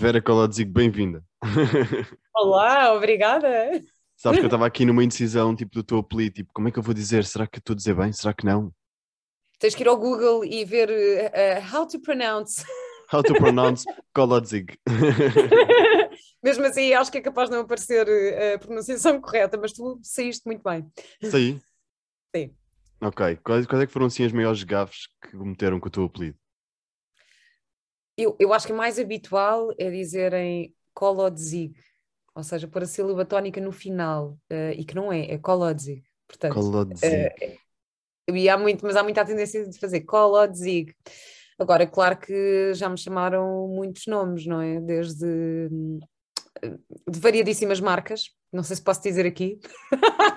Vera Colodzik, bem-vinda. Olá, obrigada. Sabes que eu estava aqui numa indecisão, tipo, do teu apelido, tipo, como é que eu vou dizer? Será que estou a dizer bem? Será que não? Tens que ir ao Google e ver uh, how to pronounce. How to pronounce Kolodzik. Mesmo assim, acho que é capaz de não aparecer a pronunciação correta, mas tu saíste muito bem. Saí? Sim. Ok. Quais, quais é que foram assim as maiores gafes que cometeram com o teu apelido? Eu, eu acho que o mais habitual é dizerem Kolodzig, ou seja, pôr a sílaba tónica no final, uh, e que não é, é Kolodzig. Portanto, Kolodzig. Uh, e há muito, mas há muita tendência de fazer Kolodzig. Agora, claro que já me chamaram muitos nomes, não é? Desde de variadíssimas marcas, não sei se posso dizer aqui.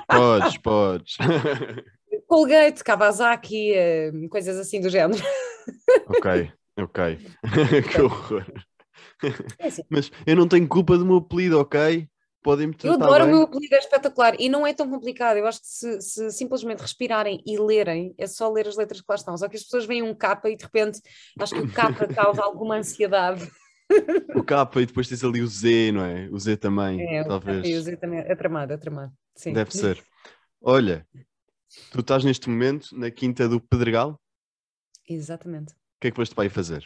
Podes, podes. Colgate, Kawasaki, eh, coisas assim do género. Ok, ok. que horror. É assim. Mas eu não tenho culpa do meu apelido, ok? Podem-me Eu adoro bem. o meu apelido, é espetacular e não é tão complicado. Eu acho que se, se, simplesmente respirarem e lerem, é só ler as letras que lá estão. Só que as pessoas veem um capa e de repente acho que o capa causa alguma ansiedade. O capa e depois tens ali o Z, não é? O Z também, é, talvez. E o Z também é tramado, é tramado. Sim. Deve ser. Olha, tu estás neste momento na Quinta do Pedregal? Exatamente. O que é que foste para aí fazer?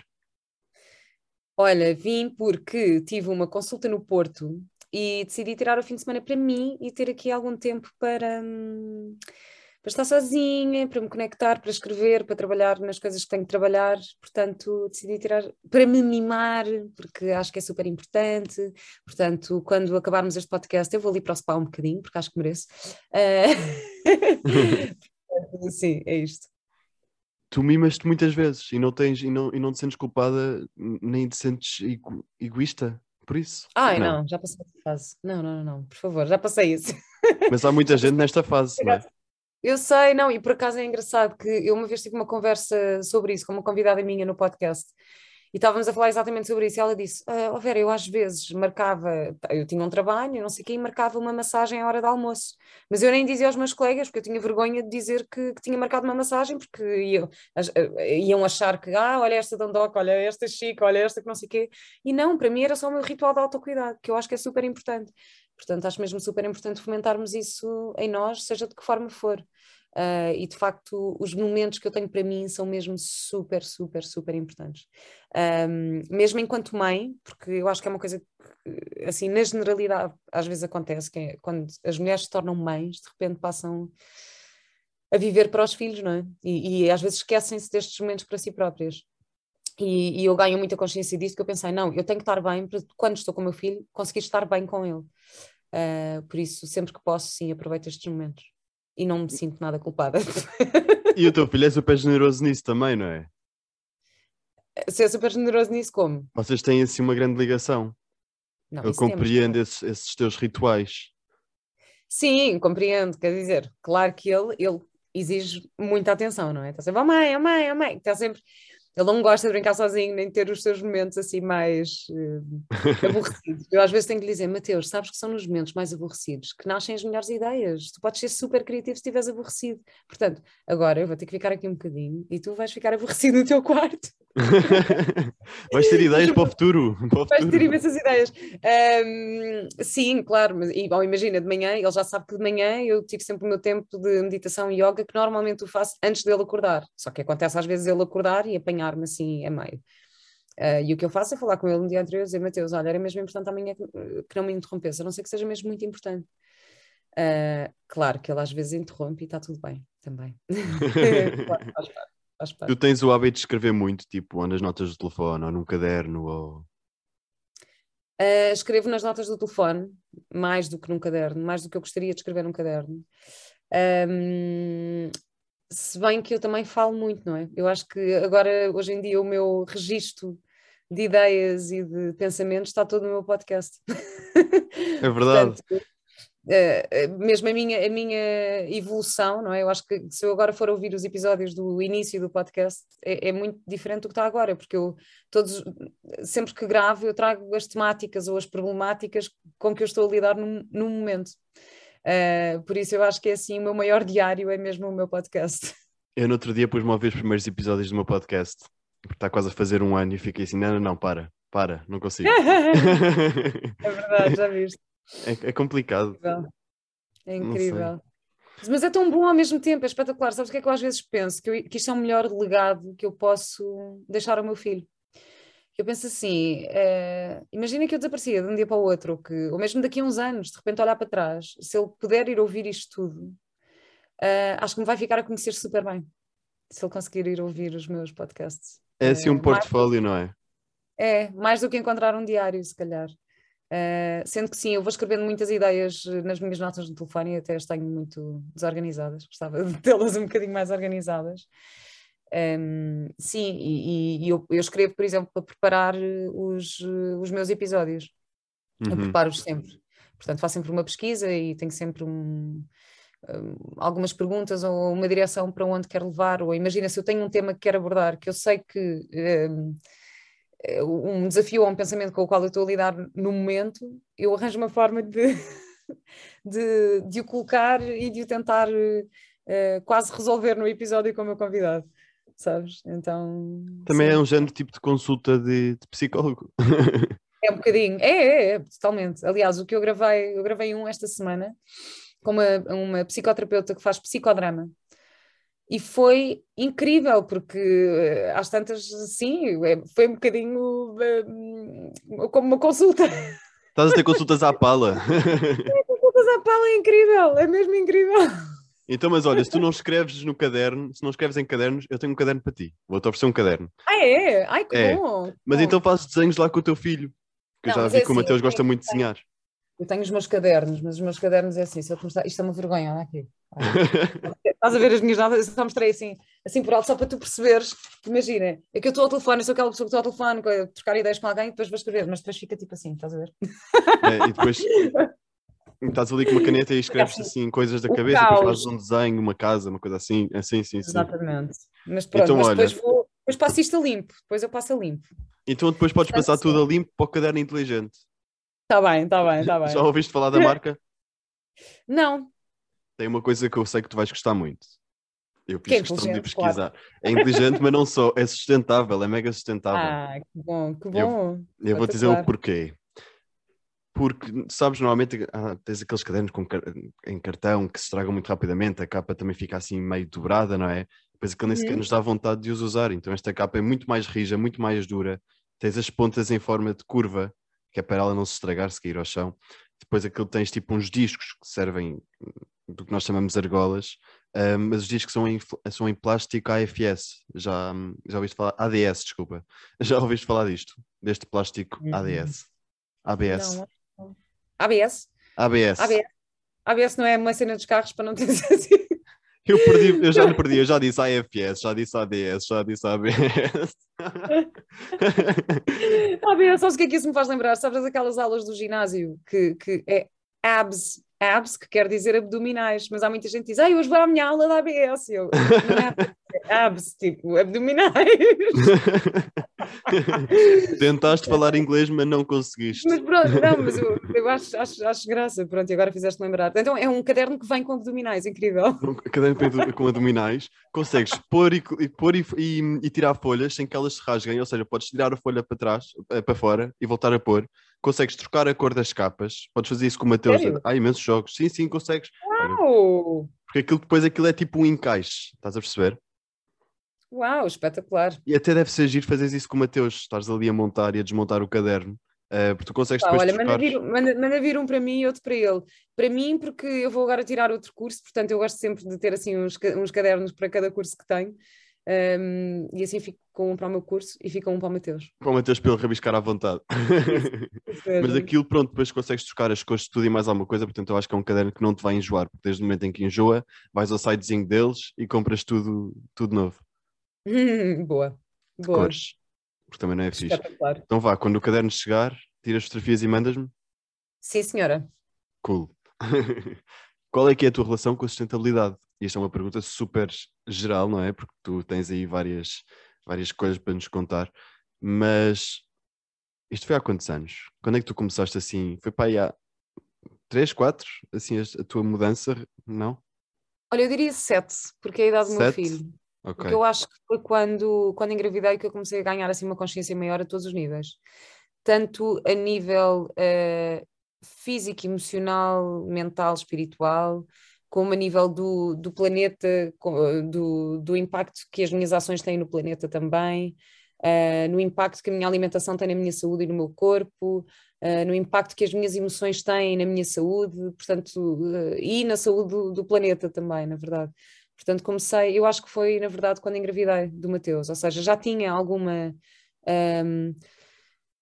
Olha, vim porque tive uma consulta no Porto e decidi tirar o fim de semana para mim e ter aqui algum tempo para, hum, para estar sozinha, para me conectar, para escrever, para trabalhar nas coisas que tenho que trabalhar. Portanto, decidi tirar para me mimar, porque acho que é super importante. Portanto, quando acabarmos este podcast, eu vou ali para o spa um bocadinho, porque acho que mereço. Uh... Sim, é isto tu mimas-te muitas vezes e não tens e não, e não te sentes culpada nem te sentes ego, egoísta por isso? Ai, não. não, já passei essa fase. Não, não, não, por favor, já passei isso. Mas há muita gente nesta fase, não é? Eu sei, não, e por acaso é engraçado que eu uma vez tive uma conversa sobre isso com uma convidada minha no podcast e estávamos a falar exatamente sobre isso. E ela disse: ah, oh Vera, eu às vezes marcava, eu tinha um trabalho, não sei o quê, e marcava uma massagem à hora do almoço. Mas eu nem dizia aos meus colegas, porque eu tinha vergonha de dizer que, que tinha marcado uma massagem, porque iam, eh, iam achar que, ah, olha esta Dondoca, olha esta Chica, olha esta que não sei o quê. E não, para mim era só o meu ritual de autocuidado, que eu acho que é super importante. Portanto, acho mesmo super importante fomentarmos isso em nós, seja de que forma for. Uh, e de facto, os momentos que eu tenho para mim são mesmo super, super, super importantes. Um, mesmo enquanto mãe, porque eu acho que é uma coisa que, assim, na generalidade, às vezes acontece, que é quando as mulheres se tornam mães, de repente passam a viver para os filhos, não é? E, e às vezes esquecem-se destes momentos para si próprias. E, e, eu ganho muita consciência disso, que eu pensei, não, eu tenho que estar bem para quando estou com o meu filho, conseguir estar bem com ele. Uh, por isso, sempre que posso, sim, aproveito estes momentos e não me sinto nada culpada. E o teu filho é super generoso nisso também, não é? Ser é super generoso nisso como? Vocês têm assim uma grande ligação. Não, Ele compreende esses, esses teus rituais. Sim, compreendo. Quer dizer, claro que ele, ele exige muita atenção, não é? Está sempre, oh mãe, oh mãe, oh mãe. Está sempre ele não gosta de brincar sozinho, nem ter os seus momentos assim mais uh, aborrecidos. Eu às vezes tenho que lhe dizer, Mateus, sabes que são nos momentos mais aborrecidos que nascem as melhores ideias. Tu podes ser super criativo se estiveres aborrecido. Portanto, agora eu vou ter que ficar aqui um bocadinho e tu vais ficar aborrecido no teu quarto. vais ter ideias para o futuro. Para o vais ter imensas ideias. Um, sim, claro, mas e, bom, imagina, de manhã, ele já sabe que de manhã eu tive sempre o meu tempo de meditação e yoga que normalmente eu faço antes dele acordar. Só que acontece às vezes ele acordar e apanhar-me assim a meio. Uh, e o que eu faço é falar com ele no dia anterior e dizer, Mateus, olha, era mesmo importante amanhã que, que não me interrompesse, a não ser que seja mesmo muito importante. Uh, claro que ele às vezes interrompe e está tudo bem também. claro, faz parte. Tu tens o hábito de escrever muito, tipo, ou nas notas do telefone, ou num caderno, ou... Uh, escrevo nas notas do telefone, mais do que num caderno, mais do que eu gostaria de escrever num caderno. Um, se bem que eu também falo muito, não é? Eu acho que agora, hoje em dia, o meu registro de ideias e de pensamentos está todo no meu podcast. É verdade. Portanto, uh, mesmo a minha, a minha evolução, não é? Eu acho que se eu agora for ouvir os episódios do início do podcast, é, é, muito diferente do que está agora, porque eu todos, sempre que gravo, eu trago as temáticas ou as problemáticas com que eu estou a lidar no, no momento. Uh, por isso eu acho que é assim, o meu maior diário é mesmo o meu podcast. Eu no outro dia pus-me a ouvir os primeiros episódios do meu podcast, porque está quase a fazer um ano e fiquei assim, não, não, não, para, para, não consigo. é verdade, já viste. É, é complicado. É incrível. Mas é tão bom ao mesmo tempo, é espetacular. Sabes o que é que eu às vezes penso? Que, eu, que isto é o melhor legado que eu posso deixar ao meu filho. Eu penso assim, uh, imagina que eu desaparecia de um dia para o outro, ou, que, ou mesmo daqui a uns anos, de repente olhar para trás, se ele puder ir ouvir isto tudo, uh, acho que me vai ficar a conhecer super bem, se ele conseguir ir ouvir os meus podcasts. É assim um uh, portfólio, não é? É, mais do que encontrar um diário, se calhar. Uh, sendo que sim, eu vou escrevendo muitas ideias nas minhas notas no telefone e até as tenho muito desorganizadas, gostava de tê-las um bocadinho mais organizadas. Um, sim, e, e eu, eu, escrevo, por exemplo, para preparar os, os meus episódios. Uhum. Eu preparo-os sempre. Portanto, faço sempre uma pesquisa e tenho sempre um, um, algumas perguntas ou uma direção para onde quero levar. Ou imagina se eu tenho um tema que quero abordar, que eu sei que eh, um desafio ou um pensamento com o qual eu estou a lidar no momento, eu arranjo uma forma de, de, de o colocar e de o tentar uh, quase resolver no episódio com o meu convidado, sabes? Então. Também sim. é um género tipo de consulta de, de psicólogo. É um bocadinho, é, é, é, totalmente. Aliás, o que eu gravei, eu gravei um esta semana com uma, uma psicoterapeuta que faz psicodrama e foi incrível, porque eh, às tantas, sim, é, foi um bocadinho uh, como uma consulta. Estás a ter consultas à pala. É, consultas à pala é incrível, é mesmo incrível. Então, mas olha, se tu não escreves no caderno, se não escreves em cadernos, eu tenho um caderno para ti. Vou-te oferecer um caderno. Ah, é? Ai, que é. bom. Mas bom. então fazes desenhos lá com o teu filho. Que não, eu já vi é que o assim, Mateus gosta muito de desenhar. Eu tenho os meus cadernos, mas os meus cadernos é assim, se eu começar, isto é uma vergonha, olha aqui. Estás a ver as minhas notas? Eu só mostrei assim, assim por alto, só para tu perceberes. Imagina, é que eu estou ao telefone, eu sou aquela pessoa que estou ao telefone, trocar ideias com alguém e depois vou escrever, mas depois fica tipo assim, estás a ver? É, e depois estás ali com uma caneta e escreves assim coisas da cabeça, depois fazes um desenho, uma casa, uma coisa assim, assim, sim, sim. Exatamente. Mas pronto, então, mas olha... depois, vou, depois passo isto a limpo, depois eu passo a limpo. Então depois podes Portanto, passar tudo a limpo para o caderno inteligente. Está bem, está bem, está bem. Já ouviste falar da marca? Não. Tem uma coisa que eu sei que tu vais gostar muito. Eu fiz que é questão de pesquisar. Claro. É inteligente, mas não só, é sustentável, é mega sustentável. Ah, que bom, que bom. Eu, eu vou dizer o porquê. Porque, sabes, normalmente ah, tens aqueles cadernos com, em cartão que se estragam muito rapidamente, a capa também fica assim meio dobrada, não é? Depois aquilo nem sequer uhum. nos dá vontade de os usar. Então esta capa é muito mais rija, muito mais dura. Tens as pontas em forma de curva, que é para ela não se estragar se cair ao chão. Depois aquilo tens tipo uns discos que servem do que nós chamamos de argolas, um, mas os discos são em, são em plástico AFS. Já, já ouviste falar? ADS, desculpa. Já ouviste falar disto? Deste plástico uhum. ADS? ABS? Não, ABS? ABS. ABS. ABS não é uma cena dos carros para não ter assim. Eu, perdi, eu já me perdi, eu já disse AFS, já disse ADS, já disse ABS. ABS, sabes o que é que isso me faz lembrar? Sabes aquelas aulas do ginásio que, que é abs, abs, que quer dizer abdominais, mas há muita gente que diz, ah, hoje vou à minha aula da ABS. Eu, não é abs, tipo, abdominais. Tentaste falar inglês, mas não conseguiste. Mas pronto, não, mas eu, eu acho, acho, acho, graça, pronto, e agora fizeste lembrar. Então é um caderno que vem com abdominais, incrível. Um caderno com abdominais, consegues pôr e, pôr e, e, e tirar folhas sem que elas se rasguem, ou seja, podes tirar a folha para trás, eh, para fora e voltar a pôr. Consegues trocar a cor das capas, podes fazer isso com o Mateus. Há imensos jogos. Sim, sim, consegues. Uau! Porque aquilo depois aquilo é tipo um encaixe, estás a perceber? Uau, espetacular. E até deve ser giro fazer isso com o Mateus, estás ali a montar e a desmontar o caderno. Uh, porque tu consegues depois olha, manda vir, manda, manda vir, um para mim e outro para ele. Para mim, porque eu vou agora tirar outro curso, portanto eu gosto sempre de ter assim uns, uns cadernos para cada curso que tenho. Um, e assim fico com um para o meu curso e fica um para o Mateus. Para o Mateus para ele rabiscar à vontade. Mas aquilo, pronto, depois consegues trocar as de tudo e mais alguma coisa, portanto eu acho que é um caderno que não te vai enjoar, porque desde o momento em que enjoa, vais ao sitezinho deles e compras tudo, tudo novo. boa. Boa. cores. Porque também não é fixe. Então vá, quando o caderno chegar, tiras fotografias e mandas-me? Sim, senhora. Cool. Qual é que é a tua relação com a sustentabilidade? Isto é uma pergunta super geral, não é? Porque tu tens aí várias, várias coisas para nos contar. Mas isto foi há quantos anos? Quando é que tu começaste assim? Foi para aí há 3, 4? Assim, a, a tua mudança? Não? Olha, eu diria 7, porque é a idade do meu filho. Okay. Porque eu acho que foi quando, quando engravidei que eu comecei a ganhar assim uma consciência maior a todos os níveis. tanto a nível uh, físico, emocional, mental, espiritual, como a nível do, do planeta, do, do impacto que as minhas ações têm no planeta também, uh, no impacto que a minha alimentação tem na minha saúde e no meu corpo, uh, no impacto que as minhas emoções têm na minha saúde, portanto, uh, e na saúde do, do, planeta também, na verdade. Portanto, comecei, eu acho que foi, na verdade, quando engravidei do Mateus, ou seja, já tinha alguma. Um,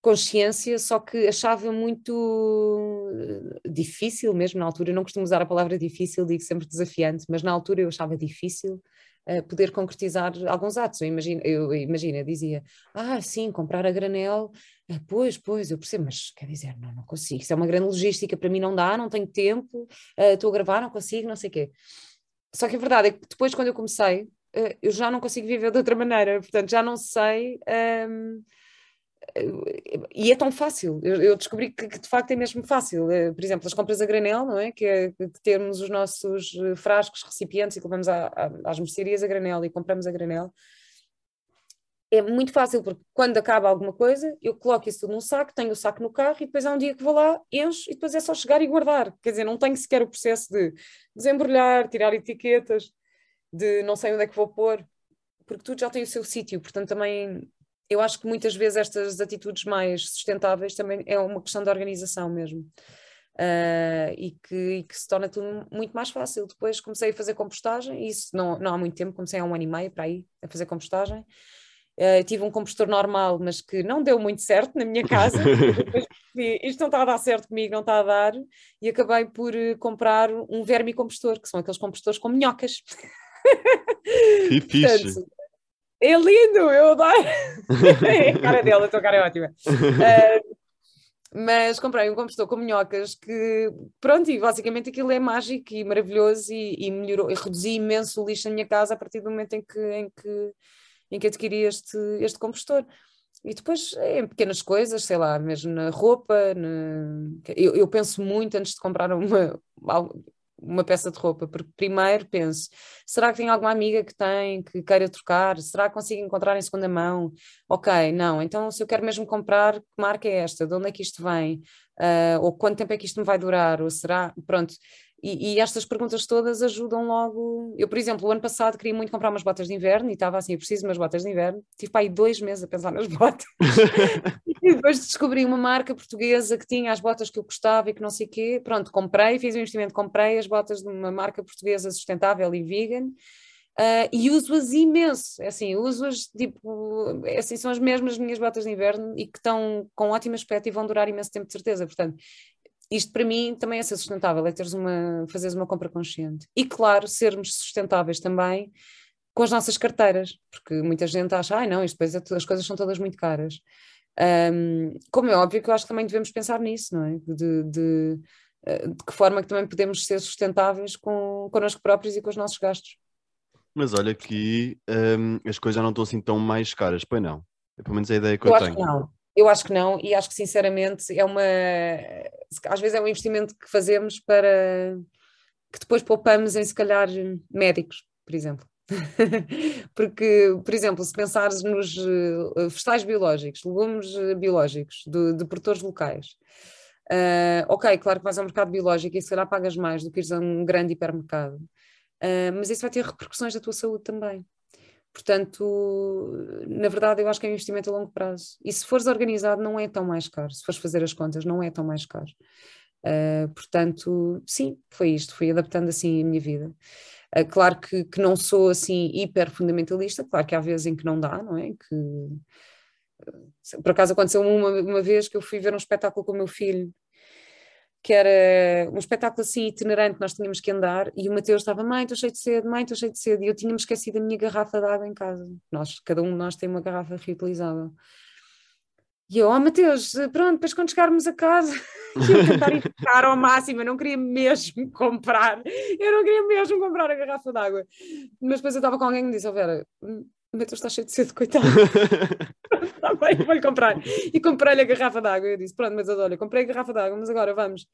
consciência, só que achava muito difícil mesmo na altura. Eu não costumo usar a palavra difícil, digo sempre desafiante, mas na altura eu achava difícil uh, poder concretizar alguns atos. Eu imagino, eu, imagino, eu dizia, ah, sim, comprar a granel, ah, pois, pois, eu percebo, mas quer dizer, não, não consigo. Isso é uma grande logística, para mim não dá, não tenho tempo, uh, estou a gravar, não consigo, não sei o quê. Só que a verdade é que depois, quando eu comecei, uh, eu já não consigo viver de outra maneira, portanto, já não sei. Um, e é tão fácil. Eu, descobri que, de facto é mesmo fácil. Eh, por exemplo, as compras a granel, não é? Que, é, termos os nossos eh, frascos, recipientes e que vamos às mercearias a granel e compramos a granel. É muito fácil, porque quando acaba alguma coisa, eu coloco isso tudo num saco, tenho o saco no carro e depois há um dia que vou lá, encho e depois é só chegar e guardar. Quer dizer, não tenho sequer o processo de desembrulhar, tirar etiquetas, de não sei onde é que vou pôr, porque tudo já tem o seu sítio. Portanto, também eu acho que muitas vezes estas atitudes mais sustentáveis também é uma questão de organização mesmo. Uh, e, que, e, que, se torna tudo muito mais fácil. Depois comecei a fazer compostagem, isso não, não há muito tempo, comecei há um ano e meio para aí a fazer compostagem. Uh, tive um compostor normal, mas que não deu muito certo na minha casa. Isto não está a dar certo comigo, não está a dar, e acabei por uh, comprar um vermicompostor, que são aqueles compostores com minhocas. Que fixe! Portanto, é lindo, eu adoro. a cara dela, a tua cara é ótima. Uh, mas comprei um compostor com minhocas que, pronto, e basicamente aquilo é mágico e maravilhoso e, e melhorou, e reduzi imenso o lixo na minha casa a partir do momento em que, em que, em que adquiri este, este compostor. E depois em pequenas coisas, sei lá, mesmo na roupa, na... Eu, eu, penso muito antes de comprar uma, uma peça de roupa, porque primeiro penso, será que tem alguma amiga que tem, que queira trocar? Será que consigo encontrar em segunda mão? Ok, não, então se eu quero mesmo comprar, que marca é esta? De onde é que isto vem? Uh, ou quanto tempo é que isto me vai durar? Ou será, pronto, e, e, estas perguntas todas ajudam logo. Eu, por exemplo, o ano passado queria muito comprar umas botas de inverno e estava assim, eu preciso de umas botas de inverno. Tive para aí dois meses a pensar nas botas. e depois descobri uma marca portuguesa que tinha as botas que eu gostava e que não sei o quê. Pronto, comprei, fiz um investimento, comprei as botas de uma marca portuguesa sustentável e vegan. Uh, e uso-as imenso, é assim, uso-as tipo, é assim, são as mesmas minhas botas de inverno e que estão com ótimo aspecto e vão durar imenso tempo de certeza, portanto, isto para mim também é ser sustentável, é teres uma, fazeres uma compra consciente. E claro, sermos sustentáveis também com as nossas carteiras, porque muita gente acha, ai ah, não, isto depois é as coisas são todas muito caras. Um, como é óbvio que eu acho que também devemos pensar nisso, não é? De, de, eh, de que forma que também podemos ser sustentáveis com, connosco próprios e com os nossos gastos. Mas olha que um, as coisas já não estão assim tão mais caras, pois não? É pelo menos a ideia que eu, eu tenho. Acho que não. Eu acho que não, e acho que sinceramente é uma. Às vezes é um investimento que fazemos para. que depois poupamos em se calhar médicos, por exemplo. Porque, por exemplo, se pensares nos uh, vegetais biológicos, legumes uh, biológicos de, de produtores locais, uh, ok, claro que vais ao mercado biológico e se calhar pagas mais do que ires a um grande hipermercado, uh, mas isso vai ter repercussões da tua saúde também. Portanto, na verdade, eu acho que é um investimento a longo prazo. E se fores organizado, não é tão mais caro. Se fores fazer as contas, não é tão mais caro. Uh, portanto, sim, foi isto. Fui adaptando assim a minha vida. Uh, claro que, que não sou assim hiper fundamentalista, claro que há vezes em que não dá, não é? Que, por acaso aconteceu uma, uma vez que eu fui ver um espetáculo com o meu filho que era um espetáculo assim itinerante, nós tínhamos que andar, e o Mateus estava, mãe, estou cheio de sede, mãe, estou cheio de sede, e eu tinha-me esquecido a minha garrafa de água em casa. Nós, cada um de nós tem uma garrafa reutilizável. E eu, oh Mateus, pronto, depois quando chegarmos a casa, eu tentar ficar ao máximo, eu não queria mesmo comprar, eu não queria mesmo comprar a garrafa de água. Mas depois eu estava com alguém que me disse, oh Vera, o Mateus está cheio de sede, coitado. Está bem, vou-lhe comprar. E comprei-lhe a garrafa de água. Eu disse: Pronto, mas olha, comprei a garrafa de água, mas agora vamos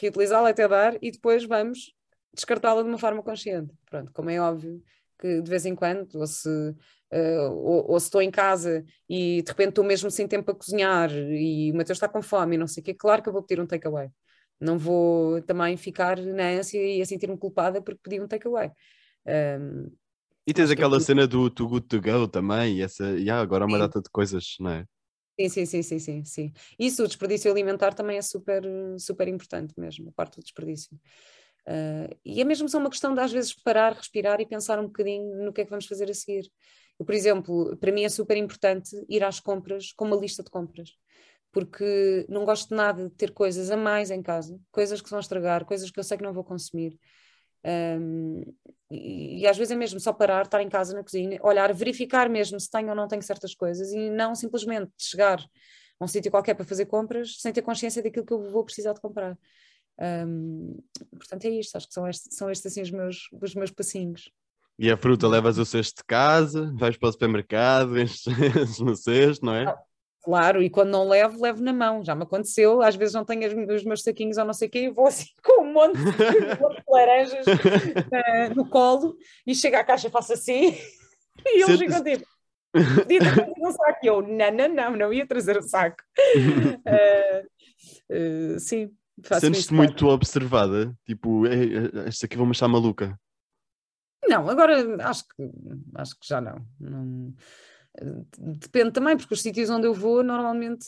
reutilizá-la até dar e depois vamos descartá-la de uma forma consciente. Pronto, como é óbvio, que de vez em quando, ou se, uh, ou, ou, se estou em casa e de repente estou mesmo sem tempo para cozinhar e o Mateus está com fome e não sei o quê, claro que eu vou pedir um takeaway. Não vou também ficar na ânsia e a sentir-me culpada porque pedi um takeaway. Um, e tens aquela que... cena do Too Good To Go também, e essa, yeah, agora há uma data de coisas, não é? Sim, sim, sim, sim, sim. Isso, o desperdício alimentar também é super, super importante mesmo, a parte do desperdício. Uh, e é mesmo só uma questão de às vezes parar, respirar e pensar um bocadinho no que é que vamos fazer a seguir. Por exemplo, para mim é super importante ir às compras com uma lista de compras, porque não gosto nada de ter coisas a mais em casa, coisas que vão estragar, coisas que eu sei que não vou consumir. Um, e, e, às vezes é mesmo só parar, estar em casa na cozinha, olhar, verificar mesmo se tenho ou não tenho certas coisas e não simplesmente chegar a um sítio qualquer para fazer compras sem ter consciência daquilo que eu vou precisar de comprar. Um, portanto, é isto, acho que são estes, são estes assim os meus, os meus passinhos. E a fruta levas o cesto de casa, vais para o supermercado, enches no cesto, não é? Ah, claro, e quando não levo, levo na mão. Já me aconteceu, às vezes não tenho os meus saquinhos ou não sei o quê, e vou assim com um monte de, laranjas uh, no colo e chego à caixa e faço assim e eles ficam tipo. Podia trazer um saco. E eu, não, não, não, não ia trazer o saco. Uh, uh, sim, Sentes-te muito observada? Tipo, é, é, esta aqui vou me achar maluca. Não, agora acho que, acho que já não. não. Depende também, porque os sítios onde eu vou, normalmente,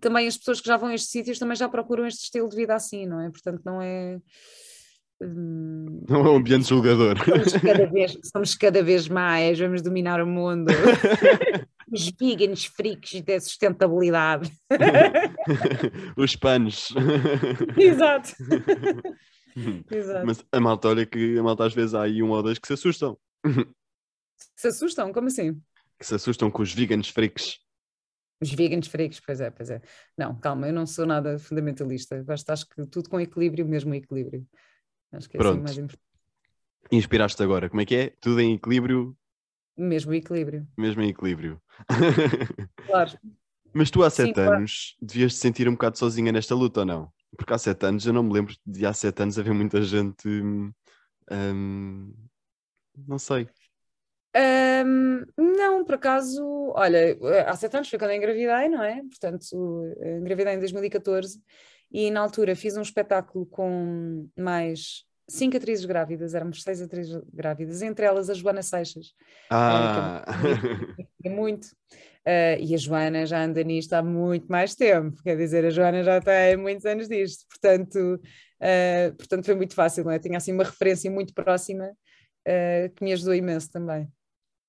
também as pessoas que já vão a estes sítios também já procuram este estilo de vida assim, não é? Portanto, não é. Hum, não é um ambiente julgador. Somos cada, vez, somos cada vez mais, vamos dominar o mundo. Os vegans freaks da sustentabilidade. Os panos. Exato. Exato. Mas a malta, olha que a malta às vezes há aí um ou dois que se assustam. Se assustam? Como assim? Que se assustam com os veganos freaks. Os veganos freaks, pois é, pois é. Não, calma, eu não sou nada fundamentalista. Gosto, acho que tudo com equilíbrio, mesmo equilíbrio. Acho que é assim Pronto. assim mais importante. Inspiraste agora, como é que é? Tudo em equilíbrio, mesmo equilíbrio. Mesmo em equilíbrio. Claro. Mas tu há sete Sim, anos claro. devias te sentir um bocado sozinha nesta luta ou não? Porque há sete anos eu não me lembro de há sete anos haver muita gente. Hum, não sei. Um, não, por acaso, olha, há sete anos foi quando eu engravidei, não é? Portanto, engravidei em 2014 e na altura fiz um espetáculo com mais cinco atrizes grávidas, éramos seis atrizes grávidas, entre elas a Joana Seixas. Ah. é, é muito. Uh, e a Joana já anda nisto há muito mais tempo, quer dizer, a Joana já tem muitos anos disto, portanto, uh, portanto foi muito fácil, não é? Tinha assim uma referência muito próxima uh, que me ajudou imenso também.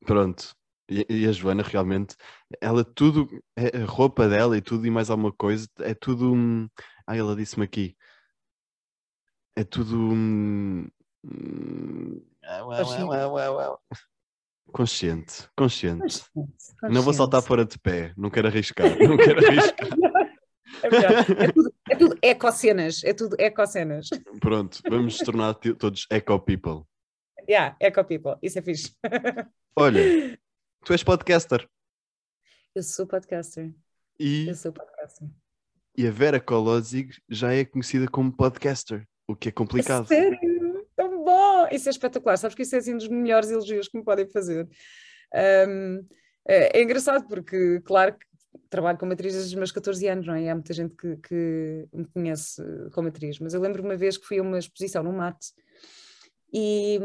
Pronto, e, e, a Joana realmente, ela tudo, a roupa dela e tudo e mais alguma coisa, é tudo. Hum, ah, ela disse-me aqui, é tudo. Hum, consciente, consciente. consciente. Não vou saltar fora de pé, não quero arriscar. Não quero arriscar. É, é, tudo, é tudo ecocenas, é tudo ecocenas. Pronto, vamos tornar todos eco people. Yeah, eco people, isso é fixe. Olha, tu és podcaster. Eu sou podcaster. E, Eu sou podcaster. E a Vera Kolozig já é conhecida como podcaster. O que é complicado. Sério? Tão bom! Isso é espetacular. Sabes que isso é assim um dos melhores elogios que me podem fazer. Um, é, é, engraçado porque, claro que trabalho como atriz desde os meus 14 anos, não é? E há muita gente que, que me conhece como atriz. Mas eu lembro uma vez que fui a uma exposição no Mate e,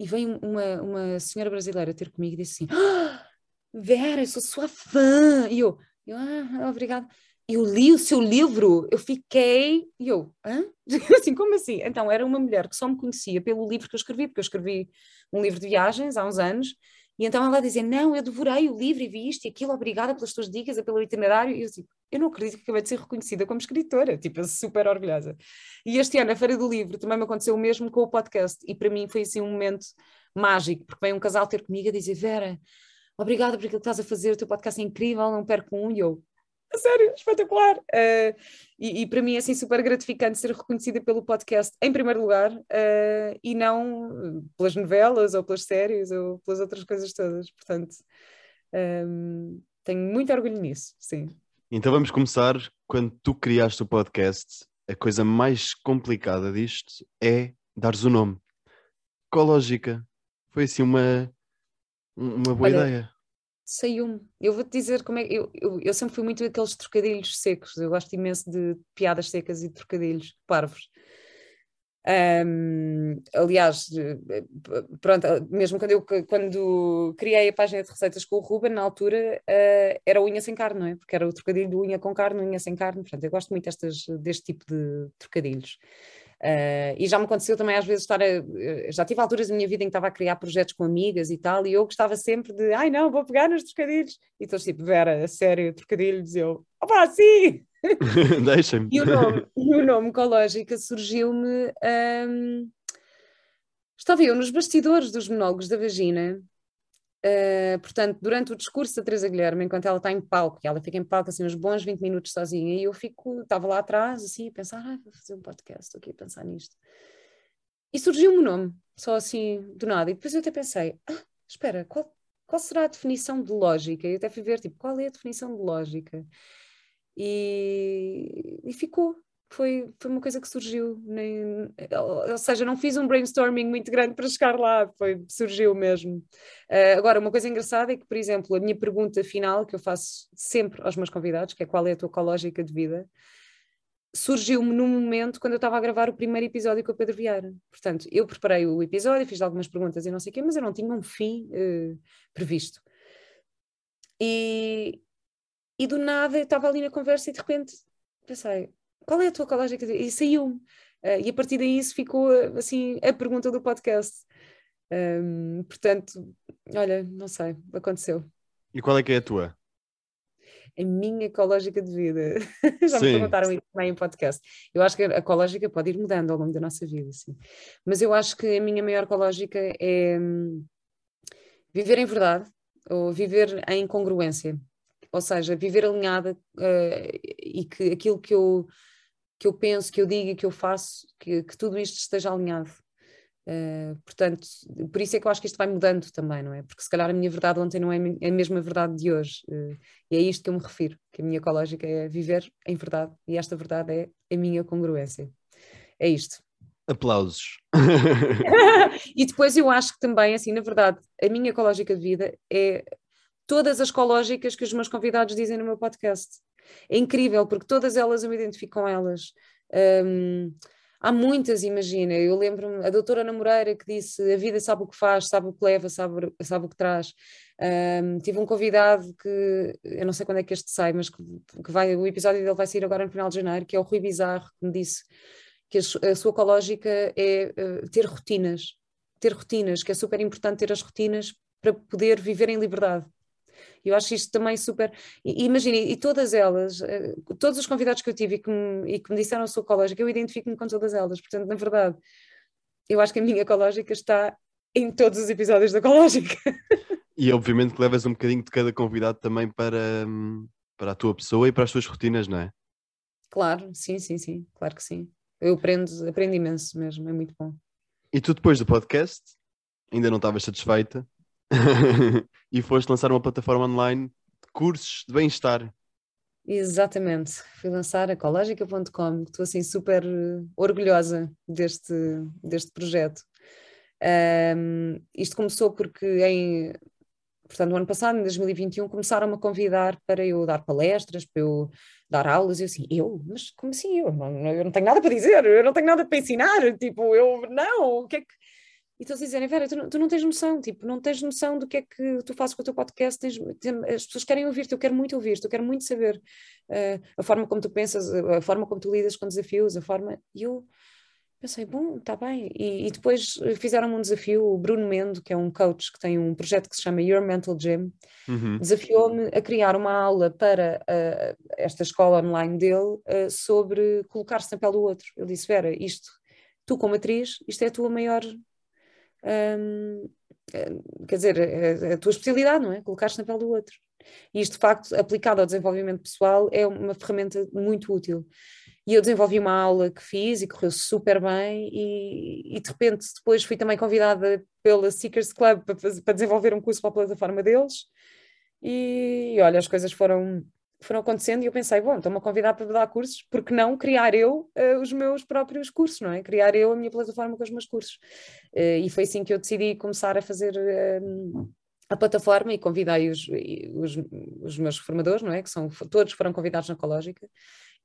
e veio uma, uma senhora brasileira ter comigo e disse assim: ah, Vera, eu sou sua fã! E eu, eu ah, obrigada eu li o seu livro, eu fiquei, e eu, hã? assim, como assim? Então, era uma mulher que só me conhecia pelo livro que eu escrevi, porque eu escrevi um livro de viagens há uns anos, e então ela dizia, não, eu devorei o livro e vi isto e aquilo, obrigada pelas tuas dicas pelo itinerário, e eu assim, eu não acredito que acabei de ser reconhecida como escritora, tipo, super orgulhosa. E este ano, na Feira do Livro, também me aconteceu o mesmo com o podcast, e para mim foi assim um momento mágico, porque veio um casal ter comigo a dizer, Vera, obrigada por aquilo que estás a fazer, o teu podcast é incrível, não perco um, e eu, sério, espetacular. Uh, e, e, para mim é assim super gratificante ser reconhecida pelo podcast em primeiro lugar uh, e não pelas novelas ou pelas séries ou pelas outras coisas todas. Portanto, um, tenho muito orgulho nisso, sim. Então vamos começar. Quando tu criaste o podcast, a coisa mais complicada disto é dares o nome. Ecológica. foi assim uma, uma boa Olha, ideia. Saiu-me. Eu vou-te dizer como é que. Eu, eu, eu, sempre fui muito daqueles trocadilhos secos. Eu gosto imenso de piadas secas e trocadilhos parvos. Um, aliás, eh, pronto, mesmo quando eu quando criei a página de receitas com o Ruben, na altura uh, era unha sem carne, não é? Porque era o trocadilho de unha com carne, unha sem carne. Portanto, eu gosto muito destas, deste tipo de trocadilhos. Uh, e já me aconteceu também às vezes estar a, já tive alturas da minha vida em que estava a criar projetos com amigas e tal, e eu gostava sempre de, ai não, vou pegar nos trocadilhos, e todos tipo, Vera, a sério, trocadilhos, e eu, opá, sim! Deixa-me. E o nome, e o nome Ecológica surgiu-me, um, estava eu nos bastidores dos monólogos da vagina, Uh, portanto, durante o discurso da Teresa Guilherme, enquanto ela está em palco, e ela fica em palco assim uns bons 20 minutos sozinha, e eu fico, estava lá atrás, assim, a pensar, ah, vou fazer um podcast, estou aqui a pensar nisto. E surgiu-me o nome, só assim, do nada. E depois eu até pensei, ah, espera, qual, qual será a definição de lógica? E até fui ver, tipo, qual é a definição de lógica? E, e ficou, foi, foi uma coisa que surgiu, nem, ou seja, não fiz um brainstorming muito grande para chegar lá, foi, surgiu mesmo. Uh, agora, uma coisa engraçada é que, por exemplo, a minha pergunta final, que eu faço sempre aos meus convidados, que é qual é a tua ecológica de vida, surgiu-me num momento quando eu estava a gravar o primeiro episódio com o Pedro Vieira. Portanto, eu preparei o episódio, fiz algumas perguntas e não sei o quê, mas eu não tinha um fim uh, previsto. E, e do nada eu estava ali na conversa e de repente pensei, qual é a tua ecológica? E saiu-me. Uh, e a partir daí isso ficou assim a pergunta do podcast. Um, portanto, olha, não sei, aconteceu. E qual é que é a tua? A minha ecológica de vida. Já Sim. me perguntaram isso também em podcast. Eu acho que a ecológica pode ir mudando ao longo da nossa vida, sim. Mas eu acho que a minha maior ecológica é hum, viver em verdade ou viver em congruência. Ou seja, viver alinhada uh, e que aquilo que eu que eu penso, que eu digo e que eu faço, que, que tudo isto esteja alinhado. Uh, portanto, por isso é que eu acho que isto vai mudando também, não é? Porque se calhar a minha verdade ontem não é a mesma verdade de hoje. Uh, e é isto que eu me refiro, que a minha ecológica é viver em verdade e esta verdade é a minha congruência. É isto. Aplausos. e depois eu acho que também, assim, na verdade, a minha ecológica de vida é todas as ecológicas que os meus convidados dizem no meu podcast. É incrível, porque todas elas eu me identifico com elas. Um, há muitas, imagina. Eu lembro-me, a doutora Namoreira que disse: a vida sabe o que faz, sabe o que leva, sabe, sabe o que traz. Um, tive um convidado que, eu não sei quando é que este sai, mas que, que, vai, o episódio dele vai sair agora no final de janeiro, que é o Rui Bizarro, que me disse que a, a sua ecológica é uh, ter rotinas. Ter rotinas, que é super importante ter as rotinas para poder viver em liberdade. Eu acho isto também super. Imagine, e todas elas, eh, todos os convidados que eu tive e que me, e que me disseram a sua ecológica, eu identifico-me com todas elas. Portanto, na verdade, eu acho que a minha ecológica está em todos os episódios da ecológica. E obviamente que levas um bocadinho de cada convidado também para, para a tua pessoa e para as tuas rotinas, não é? Claro, sim, sim, sim, claro que sim. Eu aprendo, aprendo imenso mesmo, é muito bom. E tu depois do podcast, ainda não estavas satisfeita, e foste lançar uma plataforma online de cursos de bem-estar. Exatamente, fui lançar a ecológica.com, estou assim super eh, orgulhosa deste, deste projeto. Um, isto começou porque em, portanto, no ano passado, em 2021, começaram-me a convidar para eu dar palestras, para eu dar aulas, e eu assim, eu? Mas como assim eu? Não, eu não tenho nada para dizer, eu não tenho nada para ensinar, tipo, eu, não, o que é que e estão a dizerem, Vera, tu, tu, não tens noção, tipo, não tens noção do que é que tu fazes com o teu podcast, tens, as pessoas querem ouvir-te, eu quero muito ouvir-te, eu quero muito saber uh, a forma como tu pensas, a forma como tu lidas com desafios, a forma, e eu pensei, bom, está bem, e, e depois fizeram um desafio, o Bruno Mendo, que é um coach que tem um projeto que se chama Your Mental Gym, uhum. desafiou-me a criar uma aula para uh, esta escola online dele uh, sobre colocar-se na pele do outro. Ele disse, Vera, isto, tu como atriz, isto é a tua maior Quer dizer, a tua especialidade, não é? Colocar-te na pele do outro. E isto, de facto, aplicado ao desenvolvimento pessoal, é uma ferramenta muito útil. E eu desenvolvi uma aula que fiz e correu super bem, e, e de repente depois fui também convidada pela Seekers Club para, para desenvolver um curso para a plataforma deles. E, e olha, as coisas foram foram acontecendo e eu pensei, bom, estou-me a convidar para dar cursos, porque não criar eu uh, os meus próprios cursos, não é? Criar eu a minha plataforma com os meus cursos. Uh, e foi assim que eu decidi começar a fazer uh, a plataforma e convidei os, os, os, meus formadores, não é? Que são, todos foram convidados na Ecológica.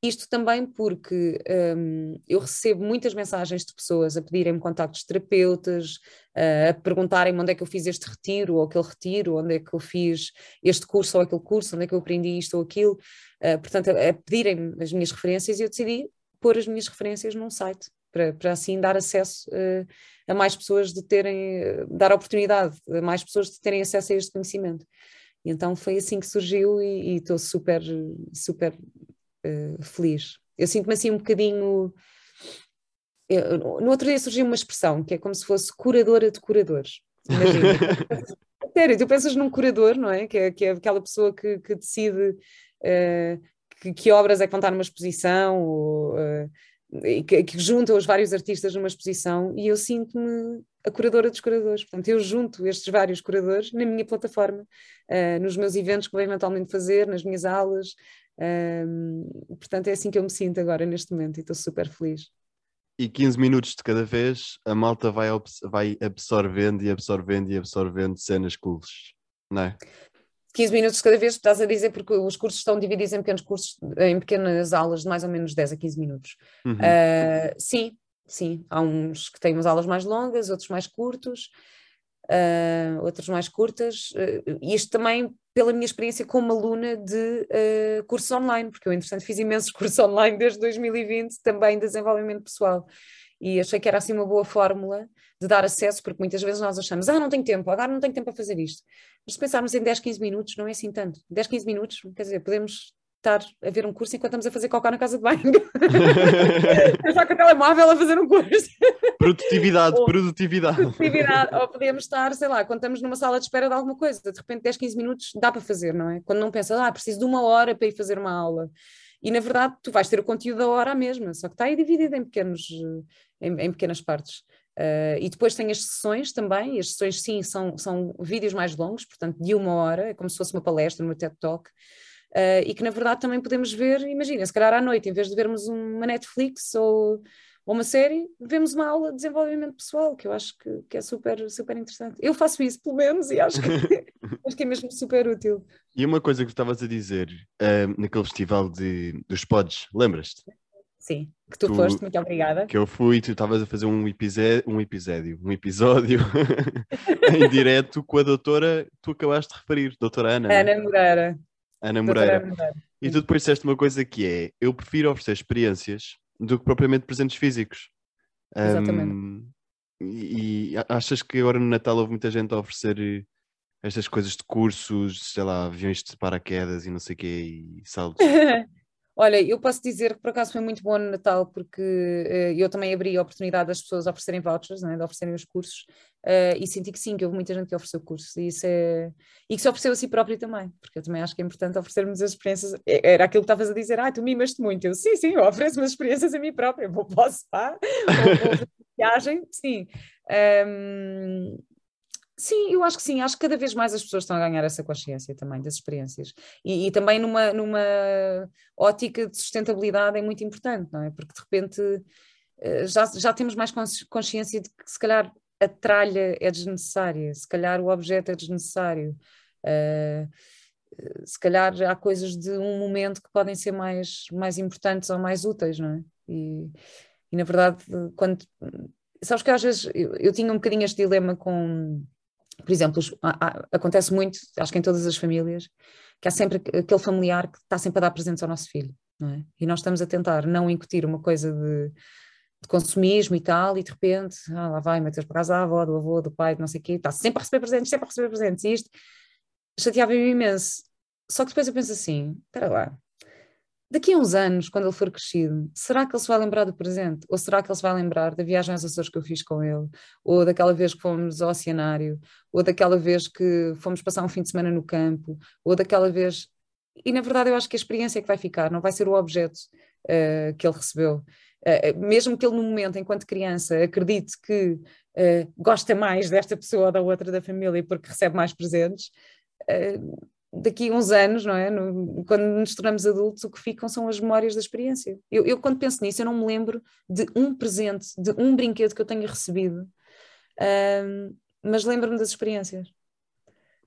Isto também porque um, eu recebo muitas mensagens de pessoas a pedirem-me contactos de terapeutas, uh, a perguntarem-me onde é que eu fiz este retiro ou aquele retiro, onde é que eu fiz este curso ou aquele curso, onde é que eu aprendi isto ou aquilo. Uh, portanto, a, a pedirem-me as minhas referências e eu decidi pôr as minhas referências num site para, para assim dar acesso uh, a mais pessoas de terem, dar oportunidade a mais pessoas de terem acesso a este conhecimento. E então foi assim que surgiu e estou super, super uh, feliz. Eu sinto-me assim um bocadinho. Eu, no outro dia surgiu uma expressão que é como se fosse curadora de curadores. Imagina. Sério, tu pensas num curador, não é? Que é, que é aquela pessoa que, que decide uh, que, que, obras é que vão estar numa exposição, ou, uh, que, que junta os vários artistas numa exposição, e eu sinto-me a curadora dos curadores. Portanto, eu junto estes vários curadores na minha plataforma, uh, nos meus eventos que vou eventualmente fazer, nas minhas aulas, um, portanto, é assim que eu me sinto agora neste momento e estou super feliz. E 15 minutos de cada vez, a malta vai, vai absorvendo e absorvendo e absorvendo cenas cools, não é? 15 minutos de cada vez, estás a dizer, porque os cursos estão divididos em pequenos cursos, em pequenas aulas de mais ou menos 10 a 15 minutos. Uhum. Uh, sim, sim. Há uns que têm umas aulas mais longas, outros mais curtos, uh, outros mais curtas. Uh, isto também pela minha experiência como aluna de uh, cursos online, porque eu, entretanto, fiz imensos cursos online desde 2020, também de desenvolvimento pessoal. E achei que era assim uma boa fórmula de dar acesso, porque muitas vezes nós achamos, ah, não tenho tempo, agora não tenho tempo para fazer isto. Mas se pensarmos em 10, 15 minutos, não é assim tanto. 10, 15 minutos, quer dizer, podemos estar a ver um curso enquanto estamos a fazer cocó na casa de banho. Estar com o telemóvel a fazer um curso. Produtividade, ou, produtividade. Produtividade. Ou podemos estar, sei lá, quando estamos numa sala de espera de alguma coisa, de repente 10, 15 minutos dá para fazer, não é? Quando não pensas, ah, preciso de uma hora para ir fazer uma aula. E na verdade tu vais ter o conteúdo da hora à mesma, só que está aí dividido em, pequenos, em, em pequenas partes. Uh, e depois tem as sessões também, as sessões sim são, são vídeos mais longos, portanto de uma hora, é como se fosse uma palestra, uma TED Talk, Uh, e que na verdade também podemos ver, imagina, se calhar à noite, em vez de vermos uma Netflix ou, ou uma série, vemos uma aula de desenvolvimento pessoal, que eu acho que, que é super, super interessante. Eu faço isso, pelo menos, e acho que, acho que é mesmo super útil. E uma coisa que estavas a dizer uh, naquele festival de, dos pods, lembras-te? Sim, que tu, tu, foste, muito obrigada. Que eu fui, tu estavas a fazer um episódio, um episódio, um episódio em direto com a doutora, tu acabaste de referir, doutora Ana. É? Ana Moreira. Ana Moreira. Moreira. E tu depois disseste uma coisa que é: eu prefiro oferecer experiências do que propriamente presentes físicos. Exatamente. Um, e, e, achas que agora no Natal houve muita gente a oferecer eh, estas coisas de cursos, sei lá, aviões de paraquedas e não sei o quê, e saltos? Olha, eu posso dizer que por acaso foi muito bom no Natal, porque uh, eu também abri a oportunidade das pessoas oferecerem vouchers, né, de oferecerem os cursos, uh, e senti que sim, que houve muita gente que ofereceu cursos, e, isso é... e que se ofereceu a si próprio também, porque eu também acho que é importante oferecermos as experiências. Era aquilo que estavas a dizer, ah, tu mimas-te muito. Eu, sim, sim, eu ofereço as experiências a mim própria, vou para o spa, vou, vou viagem, sim. Um, Sim, eu acho que sim, acho que cada vez mais as pessoas estão a ganhar essa consciência também das experiências e, e, também numa, numa ótica de sustentabilidade é muito importante, não é? Porque de repente eh, já, já temos mais consciência de que se calhar a tralha é desnecessária, se calhar o objeto é desnecessário, uh, se calhar há coisas de um momento que podem ser mais, mais importantes ou mais úteis, não é? E, e na verdade, quando. Sabes que às vezes eu, eu tinha um bocadinho este dilema com por exemplo, acontece muito, acho que em todas as famílias, que há sempre aquele familiar que está sempre a dar presentes ao nosso filho, não é? E nós estamos a tentar não incutir uma coisa de, de consumismo e tal, e de repente, ah, lá vai, meter para casa da avó, do avô, do pai, não sei o quê, está sempre a receber presentes, sempre a receber presentes, e isto chateava-me imenso. Só que depois eu penso assim, espera lá, Daqui a uns anos, quando ele for crescido, será que ele se vai lembrar do presente? Ou será que ele se vai lembrar da viagem aos Açores que eu fiz com ele? Ou daquela vez que fomos ao oceanário? Ou daquela vez que fomos passar um fim de semana no campo? Ou daquela vez. E na verdade eu acho que a experiência é que vai ficar, não vai ser o objeto uh, que ele recebeu. Uh, mesmo que ele, no momento, enquanto criança, acredite que uh, gosta mais desta pessoa ou da outra da família porque recebe mais presentes, daqui a uns anos, não é? No, quando nos tornamos adultos, o que ficam são as memórias da experiência. Eu, eu, quando penso nisso, eu não me lembro de um presente, de um brinquedo que eu tenha recebido, um, mas lembro-me das experiências.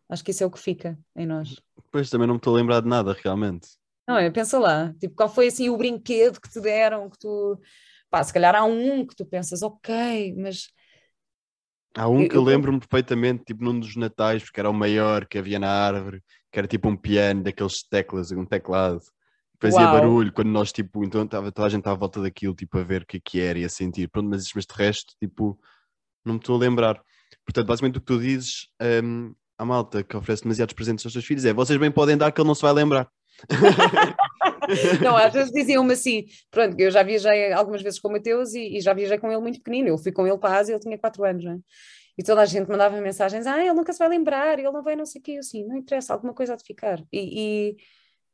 Acho que isso é o que fica em nós. Pois também não me estou a lembrar de nada, realmente. Não é? Pensa lá, tipo, qual foi assim o brinquedo que te deram, que tu. Pá, se calhar há um que tu pensas, ok, mas. Há um que eu, eu lembro-me perfeitamente, tipo num dos natais, porque era o maior que havia na árvore, que era tipo um piano daqueles teclas, um teclado. Fazia Uau. barulho quando nós, tipo, então tava, toda a gente estava à volta daquilo, tipo, a ver o que, é que era e a sentir. Pronto, mas, mas de resto, tipo, não me estou a lembrar. Portanto, basicamente o que tu dizes um, à malta que oferece demasiados presentes aos seus filhos é vocês bem podem dar que ele não se vai lembrar. não, às vezes diziam-me assim, pronto, eu já viajei algumas vezes com o Mateus e, e, já viajei com ele muito pequenino, eu fui com ele para a Ásia, ele tinha 4 anos, não é? E toda a gente mandava mensagens, ah, ele nunca se vai lembrar, ele não vai não sei o quê, assim, não interessa, alguma coisa há de ficar. E,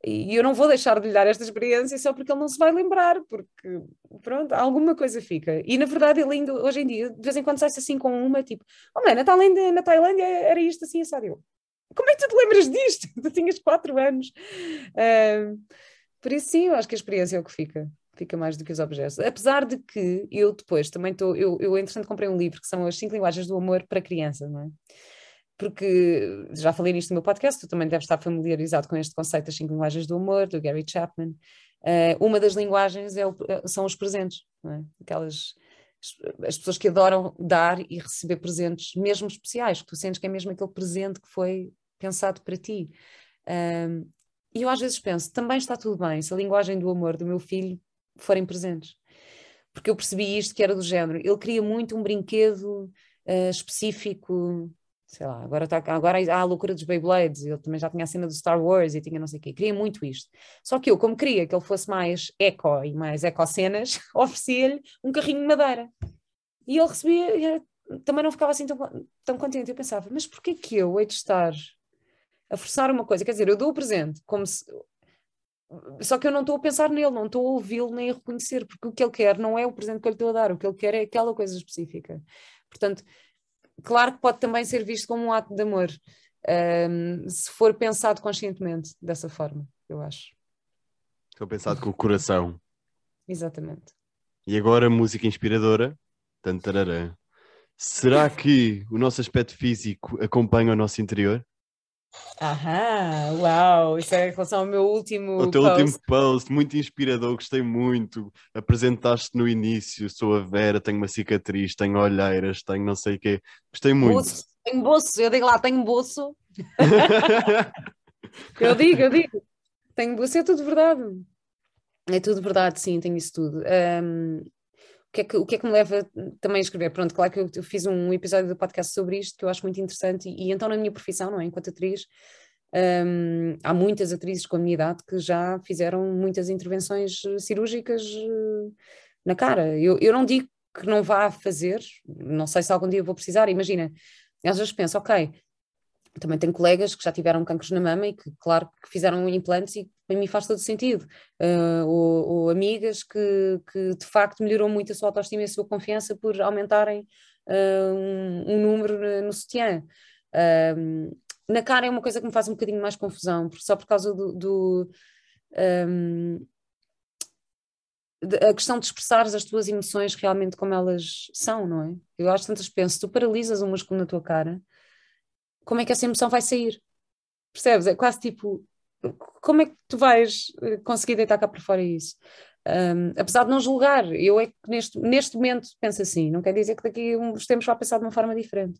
e, e, eu não vou deixar de lhe dar esta experiência só porque ele não se vai lembrar, porque, pronto, alguma coisa fica. E na verdade ele ainda, hoje em dia, de vez em quando sai-se assim com uma, tipo, oh man, na, na Tailândia era isto assim, sabe? Eu, como é que tu te lembras disto? Tu tinhas 4 anos. Uh, por isso, sim, eu acho que a experiência é o que fica. Fica mais do que os objetos. Apesar de que eu depois também estou. Eu, eu, entretanto, comprei um livro que são As 5 Linguagens do Amor para Criança, não é? Porque já falei nisto no meu podcast, tu também deves estar familiarizado com este conceito das 5 linguagens do amor, do Gary Chapman. Uh, uma das linguagens é o, são os presentes, não é? Aquelas as pessoas que adoram dar e receber presentes, mesmo especiais, que tu sentes que é mesmo aquele presente que foi pensado para ti. Um, e eu às vezes penso, também está tudo bem se a linguagem do amor do meu filho forem presentes. Porque eu percebi isto que era do género. Ele queria muito um brinquedo uh, específico, sei lá, agora, tá, agora há a loucura dos Beyblades, ele também já tinha a cena do Star Wars e tinha não sei o quê, queria muito isto. Só que eu, como queria que ele fosse mais eco e mais eco-cenas, oferecia-lhe um carrinho de madeira. E ele recebia, também não ficava assim tão, tão contente. Eu pensava, mas porquê que eu hei de estar a forçar uma coisa. Quer dizer, eu dou o presente, como se. Só que eu não estou a pensar nele, não estou a ouvi-lo nem a reconhecer, porque o que ele quer não é o presente que eu lhe estou a dar, o que ele quer é aquela coisa específica. Portanto, claro que pode também ser visto como um ato de amor, um, se for pensado conscientemente dessa forma, eu acho. Estou pensado com o coração. Exatamente. E agora, música inspiradora. Tantararã. Será que o nosso aspecto físico acompanha o nosso interior? Aham, uau, isso é em relação ao meu último O teu post. último post, muito inspirador, gostei muito. Apresentaste no início, sou a Vera, tenho uma cicatriz, tenho olheiras, tenho não sei o quê. Gostei muito. Bolso, tenho bolso, eu digo lá, tenho bolso. eu digo, eu digo, tenho bolso, é tudo verdade. É tudo verdade, sim, tenho isso tudo. Um, que é que, o que é que me leva também a escrever? Pronto, claro que eu, eu, fiz um episódio do podcast sobre isto que eu acho muito interessante, e, e então na minha profissão, não é? Enquanto atriz, um, há muitas atrizes com a minha idade que já fizeram muitas intervenções eh, cirúrgicas uh, na cara. Eu, eu não digo que não vá fazer, não sei se algum dia vou precisar, imagina, às vezes penso, ok, também tenho colegas que já tiveram cancros na mama e que, claro, que fizeram implantes e para mim faz todo sentido. Uh, ou, ou, amigas que, que de facto melhorou muito a sua autoestima e a sua confiança por aumentarem uh, um, um, número no, sutiã. Uh, na cara é uma coisa que me faz um bocadinho mais confusão, só por causa do. do um, a questão de expressar as tuas emoções realmente como elas são, não é? Eu acho tantas penso, tu paralisas o músculo na tua cara como é que essa emoção vai sair? Percebes? É quase tipo, como é que tu vais eh, conseguir deitar cá para fora isso? Um, apesar de não julgar, eu é que neste, neste momento penso assim, não quer dizer que daqui a uns tempos vá pensar de uma forma diferente.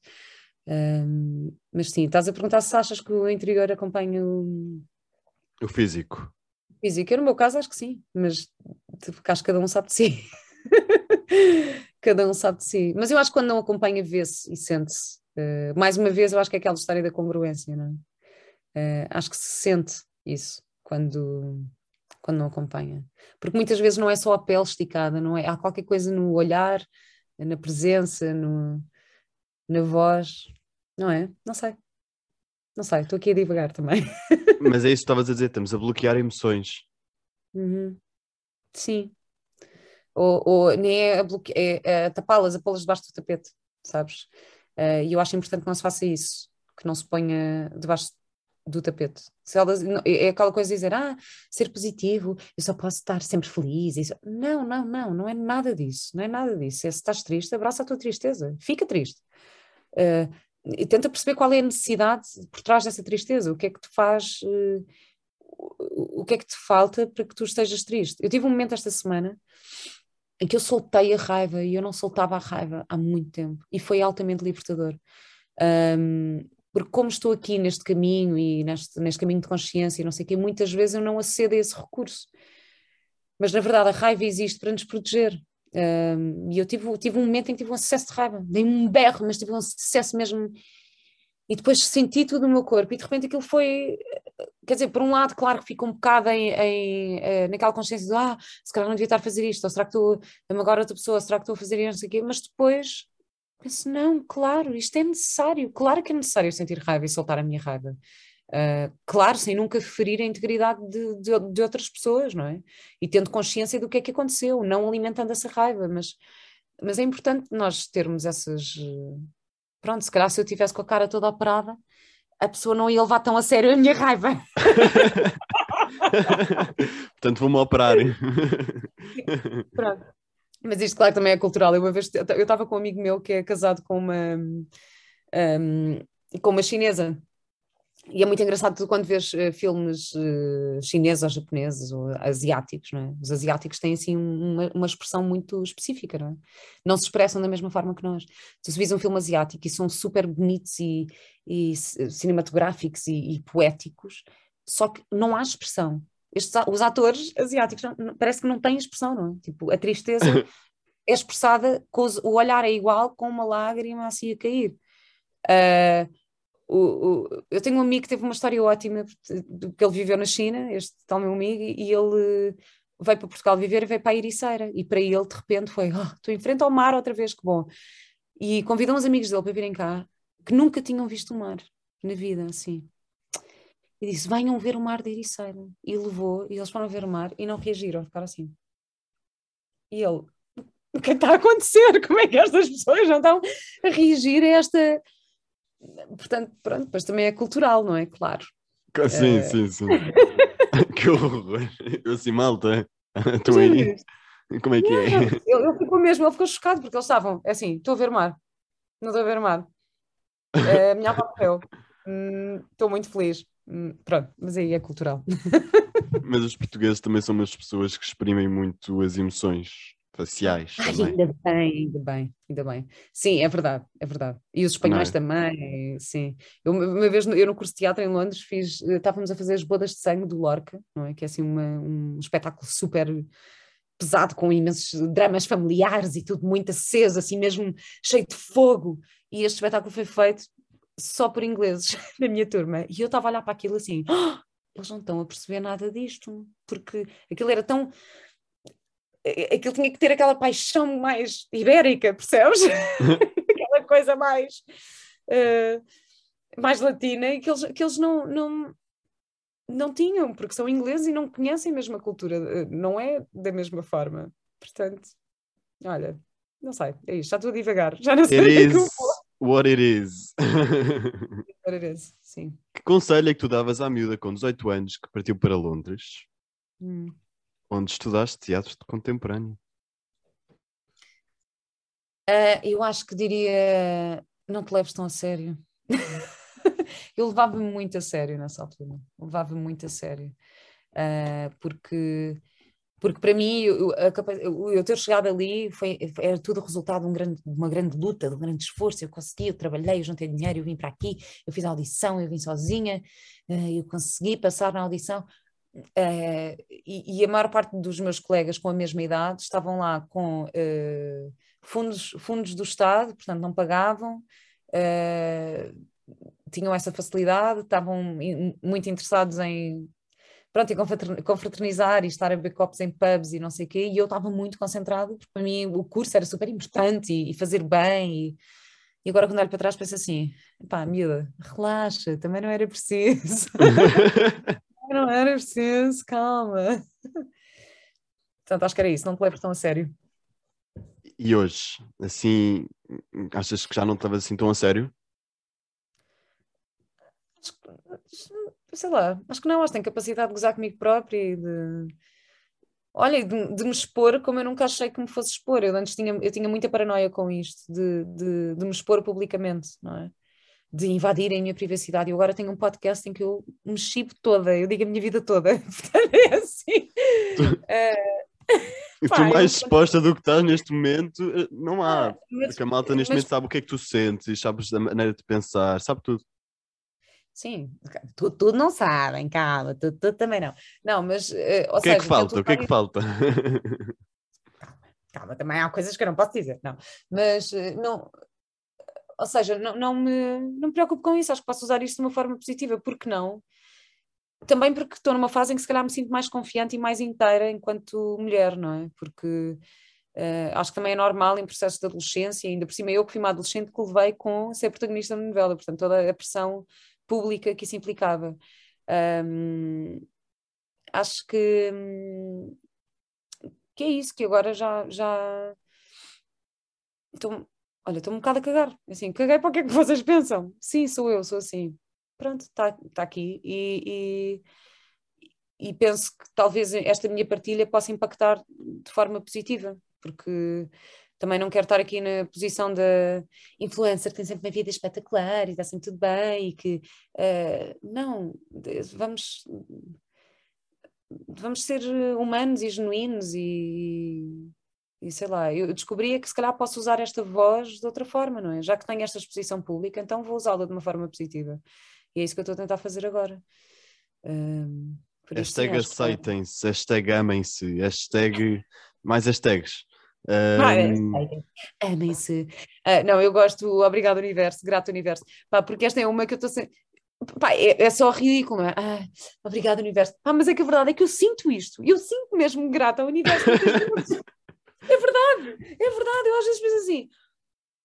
Um, mas sim, estás a perguntar se achas que o interior acompanha o, o físico. Físico, eu no meu caso acho que sim, mas acho que cada um sabe de si. cada um sabe de si. Mas eu acho que quando não acompanha, vê-se e sente-se. Uh, mais uma vez, eu acho que é aquela história da congruência, não é? Uh, acho que se sente isso quando, quando não acompanha. Porque muitas vezes não é só a pele esticada, não é? Há qualquer coisa no olhar, na presença, no, na voz, não é? Não sei. Não sei, estou aqui a divagar também. Mas é isso que estavas a dizer, estamos a bloquear emoções. Uhum. Sim. Ou, ou nem é a, bloque... é, é tapá-las, a pô-las debaixo do tapete, sabes? Uh, e eu acho importante que não se faça isso, que não se ponha debaixo do tapete. Se ela, é aquela coisa de dizer, ah, ser positivo, eu só posso estar sempre feliz. Isso. Não, não, não, não é nada disso, não é nada disso. Se estás triste, abraça a tua tristeza, fica triste. Uh, e tenta perceber qual é a necessidade por trás dessa tristeza, o que é que te faz, uh, o que é que te falta para que tu estejas triste. Eu tive um momento esta semana em que eu soltei a raiva e eu não soltava a raiva há muito tempo e foi altamente libertador. Um, porque como estou aqui neste caminho e neste, neste caminho de consciência e não sei o quê, muitas vezes eu não acedo a esse recurso. Mas na verdade a raiva existe para nos proteger. Um, e eu tive, tive um momento em que tive um acesso de raiva, dei um berro, mas tive um acesso mesmo. E depois senti tudo no meu corpo e de repente aquilo foi. Quer dizer, por um lado, claro que fico um bocado em, em, eh, naquela consciência de ah, se calhar não devia estar a fazer isto, ou será que estou. Agora outra pessoa, será que estou a fazer isto, não sei o quê, mas depois Penso, não, claro, isto é necessário, claro que é necessário sentir raiva e soltar a minha raiva. Uh, claro, sem nunca ferir a integridade de, de, de, outras pessoas, não é? E tendo consciência do que é que aconteceu, não alimentando essa raiva, mas, mas é importante nós termos essas. Pronto, se calhar se eu tivesse com a cara toda operada, a pessoa não ia levar tão a sério a minha raiva. Portanto, vou-me operar. Pronto. Mas isto, claro, também é cultural. Eu uma vez eu estava com um amigo meu que é casado com uma, um, com uma chinesa. E é muito engraçado quando vês uh, filmes uh, chineses ou japoneses ou asiáticos, não é? Os asiáticos têm assim uma, uma expressão muito específica, não é? Não se expressam da mesma forma que nós. Tu se vês um filme asiático e são super bonitos e, e cinematográficos e, e, poéticos, só que não há expressão. Estes, os atores asiáticos não, parece que não têm expressão, não é? Tipo, a tristeza é expressada, o olhar é igual, com uma lágrima assim a cair. Uh, o, o, eu tenho um amigo que teve uma história ótima, que ele viveu na China, este tal meu amigo, e ele veio para Portugal viver e veio para a Ericeira. E para ele, de repente, foi: oh, estou em frente ao mar outra vez, que bom. E convidou uns amigos dele para virem cá, que nunca tinham visto o mar na vida, assim e disse: Venham ver o mar de Ericeira. E levou, e eles foram ver o mar e não reagiram, ficaram assim. E ele: O que é está a acontecer? Como é que estas pessoas não estão a reagir a esta. Portanto, pronto, depois também é cultural, não é? Claro. Sim, é... sim, sim. que horror. Eu assim, malta, estou aí. Como é que é? Ele, ele ficou mesmo, ele ficou chocado porque eles estavam, é assim, estou a ver o mar, não estou a ver o mar. É, a minha avó morreu, hum, estou muito feliz. Hum, pronto, mas aí é cultural. mas os portugueses também são umas pessoas que exprimem muito as emoções faciais. Ai, ainda bem, ainda bem, ainda bem. Sim, é verdade, é verdade. E os espanhóis é? também, sim. Eu, uma vez, eu no curso de teatro em Londres, fiz, eh, estávamos a fazer as bodas de sangue do Lorca, não é? Que é assim uma, um espetáculo super pesado, com imensos dramas familiares e tudo muito aceso, assim mesmo cheio de fogo. E este espetáculo foi feito só por ingleses na minha turma. E eu estava a olhar para aquilo assim, oh, eles não estão a perceber nada disto, porque aquilo era tão. Aquilo tinha que ter aquela paixão mais ibérica, percebes? aquela coisa mais. Uh, mais latina e que eles, que eles não, não, não tinham, porque são ingleses e não conhecem a mesma cultura, eh, não é da mesma forma. Portanto, olha, não sei, é isto, já estou a divagar, já não sei o que é que eu vou. What it is. What it is, sim. Que conselho é que tu davas à miúda com 18 anos que partiu para Londres, hum. onde estudaste teatro contemporâneo? Uh, eu acho que diria: não te leves tão a sério. eu levava-me muito a sério nessa altura. Levava-me muito a sério. Uh, porque porque para mim eu, eu, eu, ter chegado ali foi, era tudo resultado de, um grande, de, uma grande luta, de um grande esforço, eu consegui, eu trabalhei, eu juntei dinheiro, eu vim para aqui, eu fiz a audição, eu vim sozinha, eh, eu consegui passar na audição, Uh, e, e, a maior parte dos meus colegas com a mesma idade estavam lá com uh, fundos, fundos do Estado, portanto não pagavam, tinham essa facilidade, estavam muito interessados em pronto, e confraternizar e estar a beber copos em pubs e não sei o quê, e eu estava muito concentrado, porque para mim o curso era super importante e, e fazer bem, e, e, agora quando olho para trás penso assim, pá, miúda, relaxa, também não era preciso. não era preciso, calma. Portanto, acho que era isso, não te leves tão a sério. E hoje, assim, achas que já não te levas assim tão a sério? Sei lá, acho que não, acho que tenho capacidade de gozar comigo própria e de. Olha, de, de, me expor como eu nunca achei que me fosse expor. Eu antes tinha, eu tinha muita paranoia com isto, de, de, de me expor publicamente, não é? De invadirem a minha privacidade. E agora tenho um podcast em que eu me chipo toda, eu digo a minha vida toda. Portanto, é assim. uh... tu mais eu... exposta do que estás neste momento, eh, não há. Ah, mas, Porque a malta neste momento sabe o que é que tu sentes, sabes da maneira de pensar, sabe tudo. Sim, tudo, tudo não sabem, calma, tudo, tudo também não. Não, mas. Uh, o que seja, é que falta? O que é que falta? Calma, calma, também há coisas que eu não posso dizer, não. Mas uh, não. Ou seja, não, não, me, não me preocupo com isso, acho que posso usar isto de uma forma positiva, porque não? Também porque estou numa fase em que se calhar me sinto mais confiante e mais inteira enquanto mulher, não é? Porque Uh, acho que também é normal em processos de adolescência, ainda por cima eu que fui uma adolescente que levei com ser protagonista da novela, portanto toda a pressão pública que isso implicava. Um, acho que, que é isso, que agora já. já estou, olha, estou um bocado a cagar. Assim, caguei para o que é que vocês pensam? Sim, sou eu, sou assim. Pronto, está tá aqui. E, e, e penso que talvez esta minha partilha possa impactar de forma positiva, porque também não quero estar aqui na posição da influencer que tem sempre uma vida espetacular e está sempre tudo bem e que uh, não, vamos vamos ser humanos e genuínos e, e sei lá, eu descobria que se calhar posso usar esta voz de outra forma, não é? Já que tenho esta exposição pública, então vou usá-la de uma forma positiva. E é isso que eu estou a tentar fazer agora. Um, hashtag aceitem-se, hashtag amem-se, hashtag mais hashtags. Um... Amem-se. Uh, não, eu gosto, obrigado universo, grato universo, pá, porque esta é uma que eu estou sempre. Pá, é, é, só ridículo, é? Ah, obrigado universo. Pá, mas é que a verdade é que eu sinto isto, eu sinto mesmo grato ao universo. é verdade, é verdade, eu às vezes penso assim,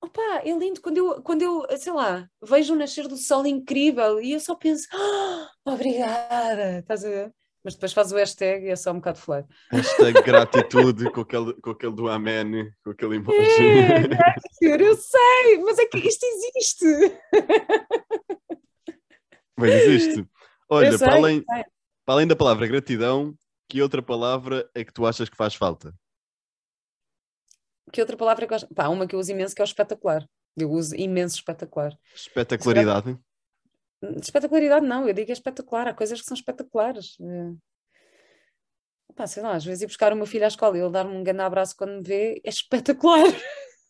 opá, é lindo quando eu, quando eu, sei lá, vejo o nascer do sol incrível e eu só penso, oh, obrigada, estás a ver? Mas depois faz o hashtag e é só um bocado fleiro. Hashtag gratitude com aquele, com aquele do amém, com aquele emoji. É, eu sei, mas é que isto existe. Mas existe. Olha, sei, para, além, para além da palavra gratidão, que outra palavra é que tu achas que faz falta? Que outra palavra é que eu acho? Pá, uma que eu uso imenso que é o espetacular. Eu uso imenso espetacular. Espetacularidade? Espetacularidade não, eu digo é espetacular, há coisas que são espetaculares. É. Pá, sei lá, às vezes ir buscar o meu filho à escola e ele dar-me um grande abraço quando me vê é espetacular.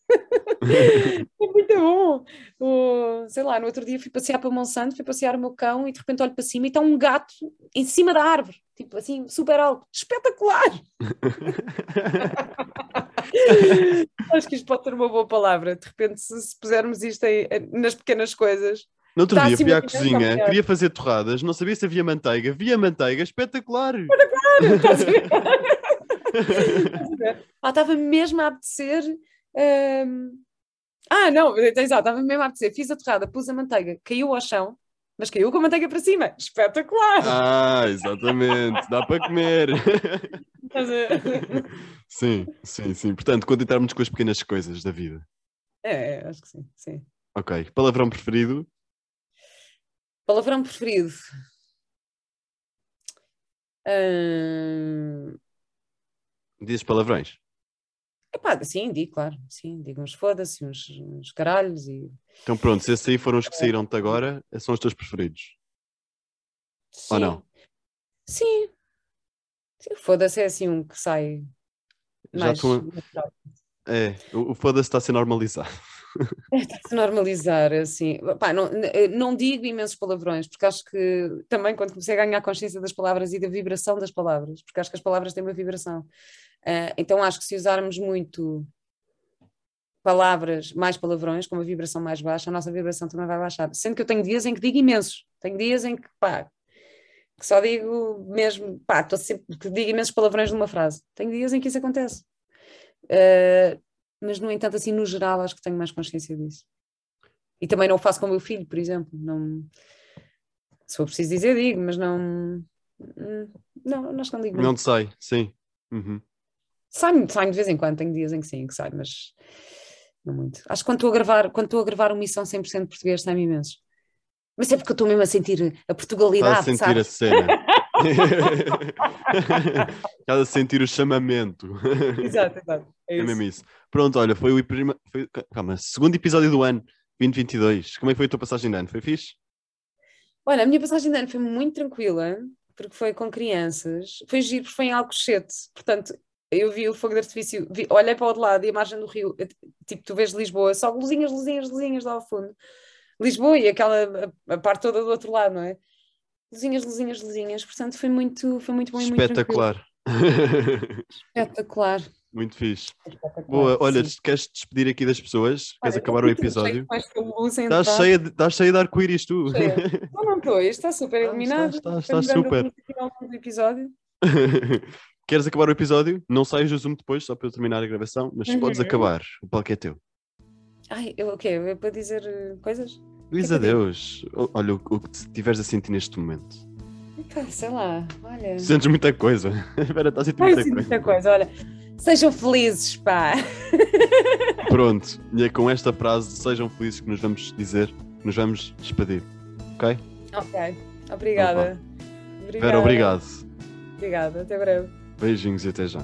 é muito bom. O, sei lá, no outro dia fui passear para Monsanto, fui passear o meu cão e de repente olho para cima e está um gato em cima da árvore, tipo assim, super alto. Espetacular! Acho que isto pode ter uma boa palavra. De repente, se, se pusermos isto em, nas pequenas coisas, no outro tá dia fui à cozinha, queria fazer torradas, não sabia se havia manteiga, via manteiga, espetacular! Espetacular! ah, estava mesmo a apetecer. Um... Ah, não, exato, estava mesmo a apetecer. Fiz a torrada, pus a manteiga, caiu ao chão, mas caiu com a manteiga para cima. Espetacular! Ah, exatamente, dá para comer. sim, sim, sim. Portanto, contentarmos com as pequenas coisas da vida. É, acho que sim, sim. Ok. Palavrão preferido? Palavrão preferido. Hum... Dizes palavrões? Epá, sim, digo, claro. Sim, digo uns foda-se, uns, uns caralhos e... Então pronto, se esses aí foram os que saíram-te agora, são os teus preferidos? Sim. Ou não? Sim. sim Foda-se é assim um que sai mais... Já tô... É, o, o foda-se está a ser normalizado. Está-se normalizar, assim. Pá, não, eh, não digo imensos palavrões, porque acho que também quando comecei a ganhar consciência das palavras e da vibração das palavras, porque acho que as palavras têm uma vibração. Uh, então acho que se usarmos muito palavras, mais palavrões, com uma vibração mais baixa, a nossa vibração também vai baixar. Sendo que eu tenho dias em que digo imensos, tenho dias em que, pá, que só digo mesmo, pá, estou sempre, que digo imensos palavrões numa frase. Tenho dias em que isso acontece. Uh, mas no entanto, assim, no geral, acho que tenho mais consciência disso. E também não o faço com o meu filho, por exemplo. Não, se for preciso dizer, digo, mas não. Não, acho que não digo. Não te sai, sim. Uhum. Sai-me sai de vez em quando, tenho dias em que sim, que sai, mas não muito. Acho que quando estou a gravar, quando estou a gravar uma missão 100% português, sai-me imenso. Mas é porque eu estou mesmo a sentir a Portugalidade. Estás a sentir sabes? a cena. Estás a sentir o chamamento. Exato, exato. É É mesmo isso. Pronto, olha, foi o prima... foi... Calma, segundo episódio do ano, 2022. Como é que foi a tua passagem de ano? Foi fixe? Olha, a minha passagem de ano foi muito tranquila, porque foi com crianças. Foi giro, porque foi em Alcochete. Portanto, eu vi o fogo de artifício, vi, olhei para o outro lado e a margem do rio, eu, tipo, tu vês Lisboa, só luzinhas, luzinhas, luzinhas lá ao fundo. Lisboa e aquela, a, a parte toda do outro lado, não é? Luzinhas, luzinhas, luzinhas. Portanto, foi muito, foi muito bom e muito. Espetacular. Espetacular. Muito fixe. Espetacular, Boa, olha, sim. queres despedir aqui das pessoas? Queres Olha, acabar o cheia episódio? luz Estás cheia, de, estás cheia de arco-íris, tu. Cheia. Não, não estou, isto está super iluminado. está, está, está super. do episódio. Queres acabar o episódio? Não saias do Zoom depois, só para eu terminar a gravação, mas podes Uhum. acabar. O palco é teu. Ai, eu, o quê? É para dizer eh, coisas? Adeus. O- Olha, o, o que estiveres a sentir neste momento. Sei lá, olha. Sentes muita coisa. Espera, está a sentir muita coisa. muita coisa, olha. Sejam felizes, pá. Pronto, e é com esta frase, sejam felizes que nos vamos dizer, nos vamos despedir. Ok? Ok, obrigada. Vera, obrigado. Obrigada, até breve. Beijinhos e até já.